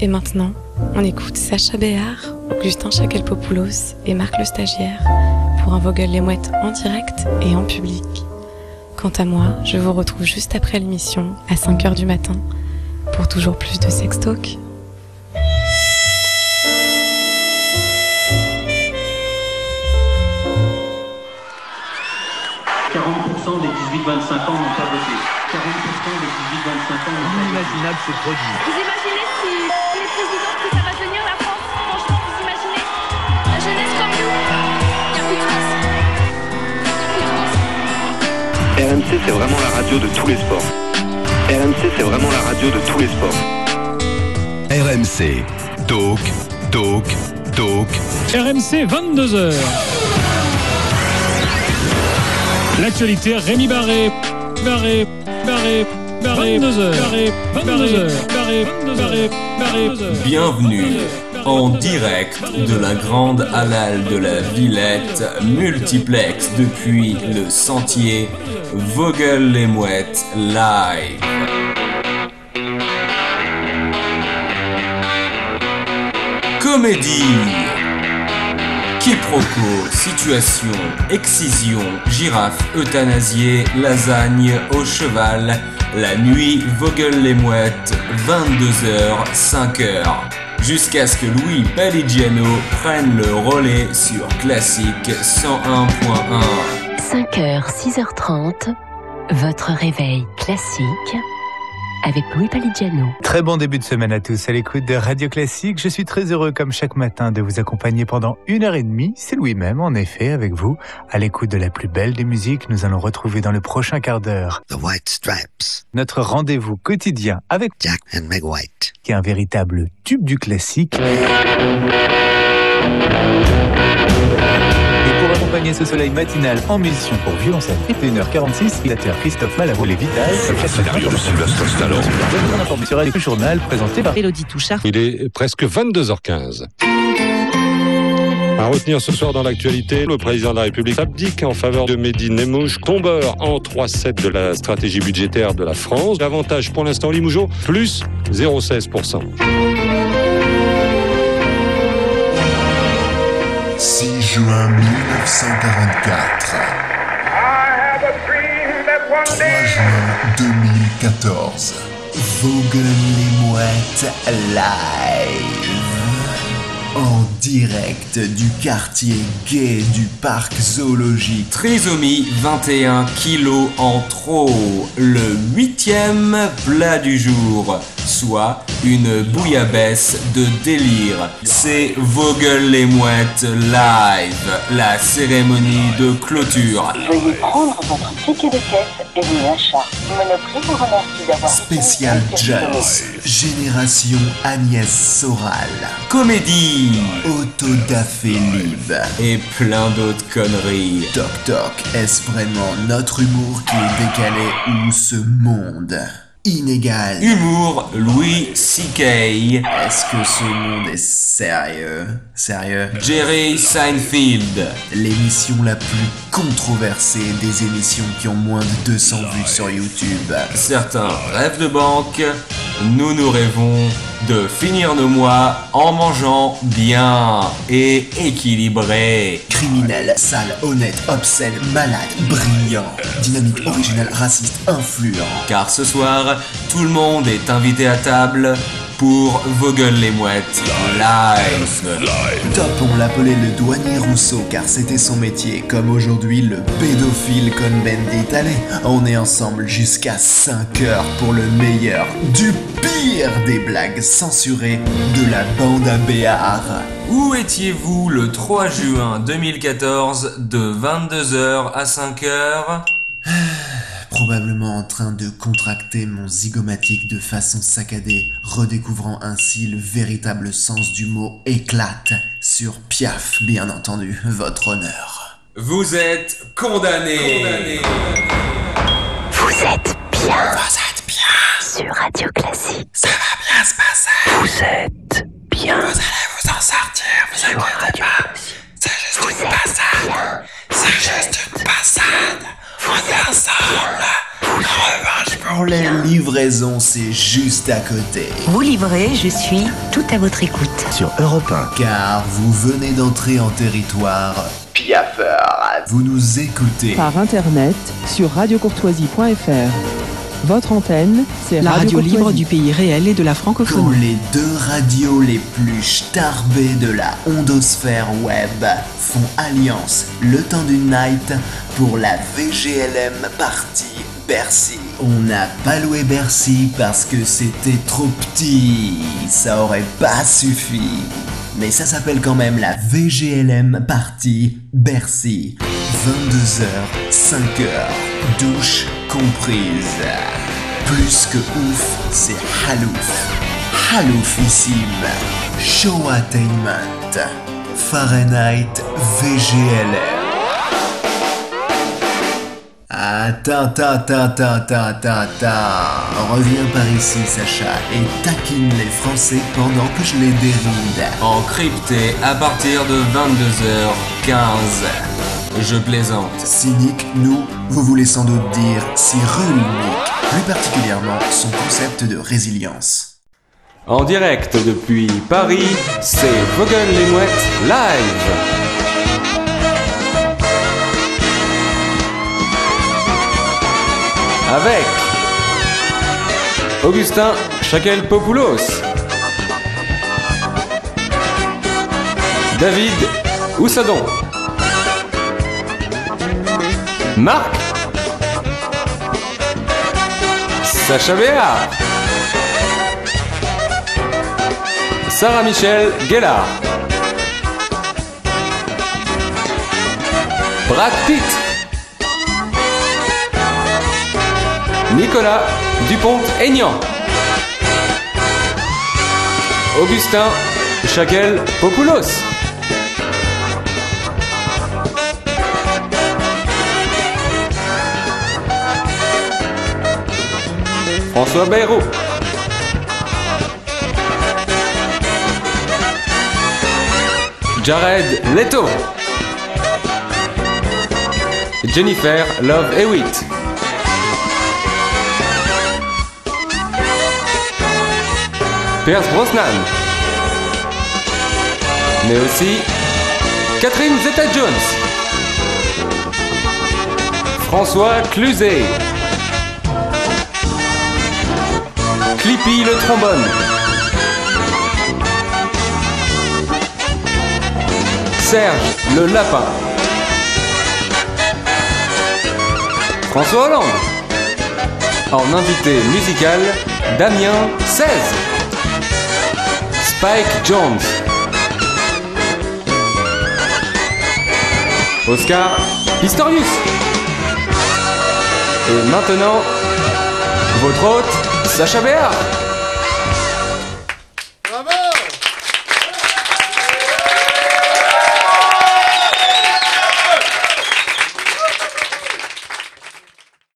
Et maintenant, on écoute Sacha Béard, Augustin Chakalpopoulos et Marc le Stagiaire pour un Vogel les Mouettes en direct et en public. Quant à moi, je vous retrouve juste après l'émission à 5h du matin pour toujours plus de sex talk. des 18-25 ans n'ont pas voté. 40% des 18-25 ans n'ont pas Inimaginable ce produit. Vous imaginez si les présidents que ça va tenir la France Franchement, vous imaginez La jeunesse comme nous Il n'y a plus de trace. Il n'y a plus de trace. RMC, c'est vraiment la radio de tous les sports. RMC, c'est vraiment la radio de tous les sports. RMC. Talk, talk, talk. RMC 22h. L'actualité, Rémi Barré, Barré, Barré, Barré, 22h, Barré, 22h, Barré, 22h, Barré, 22h. Bienvenue en direct de la grande halal de la Villette, multiplex depuis le sentier Vogel les Mouettes live. Comédie, quiproquo, situation, excision, girafe euthanasiée, lasagne au cheval, la nuit Vogel les Mouettes, 22h, 5h. Jusqu'à ce que Louis Paligiano prenne le relais sur Classique 101.1. 5h, 6h30, votre réveil classique avec Louis Paligiano. Très bon début de semaine à tous à l'écoute de Radio Classique. Je suis très heureux comme chaque matin de vous accompagner pendant une heure et demie. C'est Louis même en effet avec vous à l'écoute de la plus belle des musiques. Nous allons retrouver dans le prochain quart d'heure The White Stripes, notre rendez-vous quotidien avec Jack and Meg White. qui est un véritable tube du classique. Ce soleil matinal en mission pour violoncelle, 21h46, pilateur Christophe Malavo les Vital. Scénario de Sylvester Stallone. Sur le journal présenté par Elodie Touchard. Il est presque 22h15. À retenir ce soir dans l'actualité, le président de la République abdique en faveur de Mehdi Nemouche, tombeur en 3-7 de la stratégie budgétaire de la France. L'avantage pour l'instant Limougeau, plus 0,16%. Juin 1944. 3 juin 2014. Vogel les Mouettes live. En direct du quartier gay du parc zoologique. Trisomie 21 kilos en trop, le huitième plat du jour, soit une bouillabaisse de délire. C'est Vogel les Mouettes live, la cérémonie de clôture. Veuillez prendre votre ticket de caisse et vos achats. Monoprix vous remercie d'avoir Spécial Jazz. Génération Agnès Soral. Comédie Autodafé Live. et plein d'autres conneries. Toc Toc, est-ce vraiment notre humour qui est décalé ou ce monde? Inégal Humour Louis C.K. Est-ce que ce monde est sérieux? Sérieux? Jerry Seinfeld. L'émission la plus controversée des émissions qui ont moins de 200 vues sur YouTube. Certains rêvent de banque, nous nous rêvons de finir nos mois en mangeant bien et équilibré. Criminel, sale, honnête, obscène, malade, brillant, dynamique, original, raciste, influent. Car ce soir, tout le monde est invité à table pour Vogel les Mouettes live. Top, on l'appelait le douanier Rousseau car c'était son métier, comme aujourd'hui le pédophile Cohn-Bendit. Allez, on est ensemble jusqu'à 5 heures pour le meilleur, du pire des blagues censurées de la bande à Béar. Où étiez-vous le 3 juin 2014 de 22h à 5h Probablement en train de contracter mon zygomatique de façon saccadée, redécouvrant ainsi le véritable sens du mot éclate sur Piaf, bien entendu, votre honneur. Vous êtes condamné. Vous êtes bien Vous êtes bien, sur Radio Classique. ça va bien se passer. Vous êtes bien Vous allez vous en sortir, vous sur inquiétez Radio pas. Classique. C'est juste Vous une êtes passade. bien C'est juste une passade. On est ensemble. Pour les livraisons, c'est juste à côté. Vous livrez, je suis tout à votre écoute. Sur Europe 1. Car vous venez d'entrer en territoire piaffeur. Vous nous écoutez. Par internet sur radiocourtoisie.fr. Votre antenne, c'est la radio, Radio libre du pays réel et de la Quand francophonie. les deux radios les plus starbées de la ondosphère web font alliance le temps d'une night pour la VGLM partie Bercy. On n'a pas loué Bercy parce que c'était trop petit. Ça aurait pas suffi. Mais ça s'appelle quand même la VGLM partie Bercy. 22h, 5h, douche comprise. Plus que ouf, c'est halouf. Haloufissime. Show Attainment. Fahrenheit VGLM. Attends, attends, attends, attends, attends. Reviens par ici, Sacha, et taquine les Français pendant que je les déride. Encrypté à partir de 22h15. Je plaisante. Cynique, nous, vous voulez sans doute dire Cyrulnik, plus particulièrement son concept de résilience. En direct depuis Paris, c'est Vogel les Mouettes live. Avec Augustin Chakel-Popoulos, David Houssadon, Marc, Sacha Béard, Sarah Michel Guélard. Brad Pitt. Nicolas Dupont-Aignan. Augustin Chakel Popoulos. Jared Leto. Jennifer Love Hewitt. Pierce Brosnan. Mais aussi Catherine Zeta-Jones. François Cluzet. Clippy le trombone. Serge le lapin. François Hollande. En invité musical, Damien 16. Spike Jones. Oscar Pistorius. Et maintenant, votre hôte, Sacha Béard.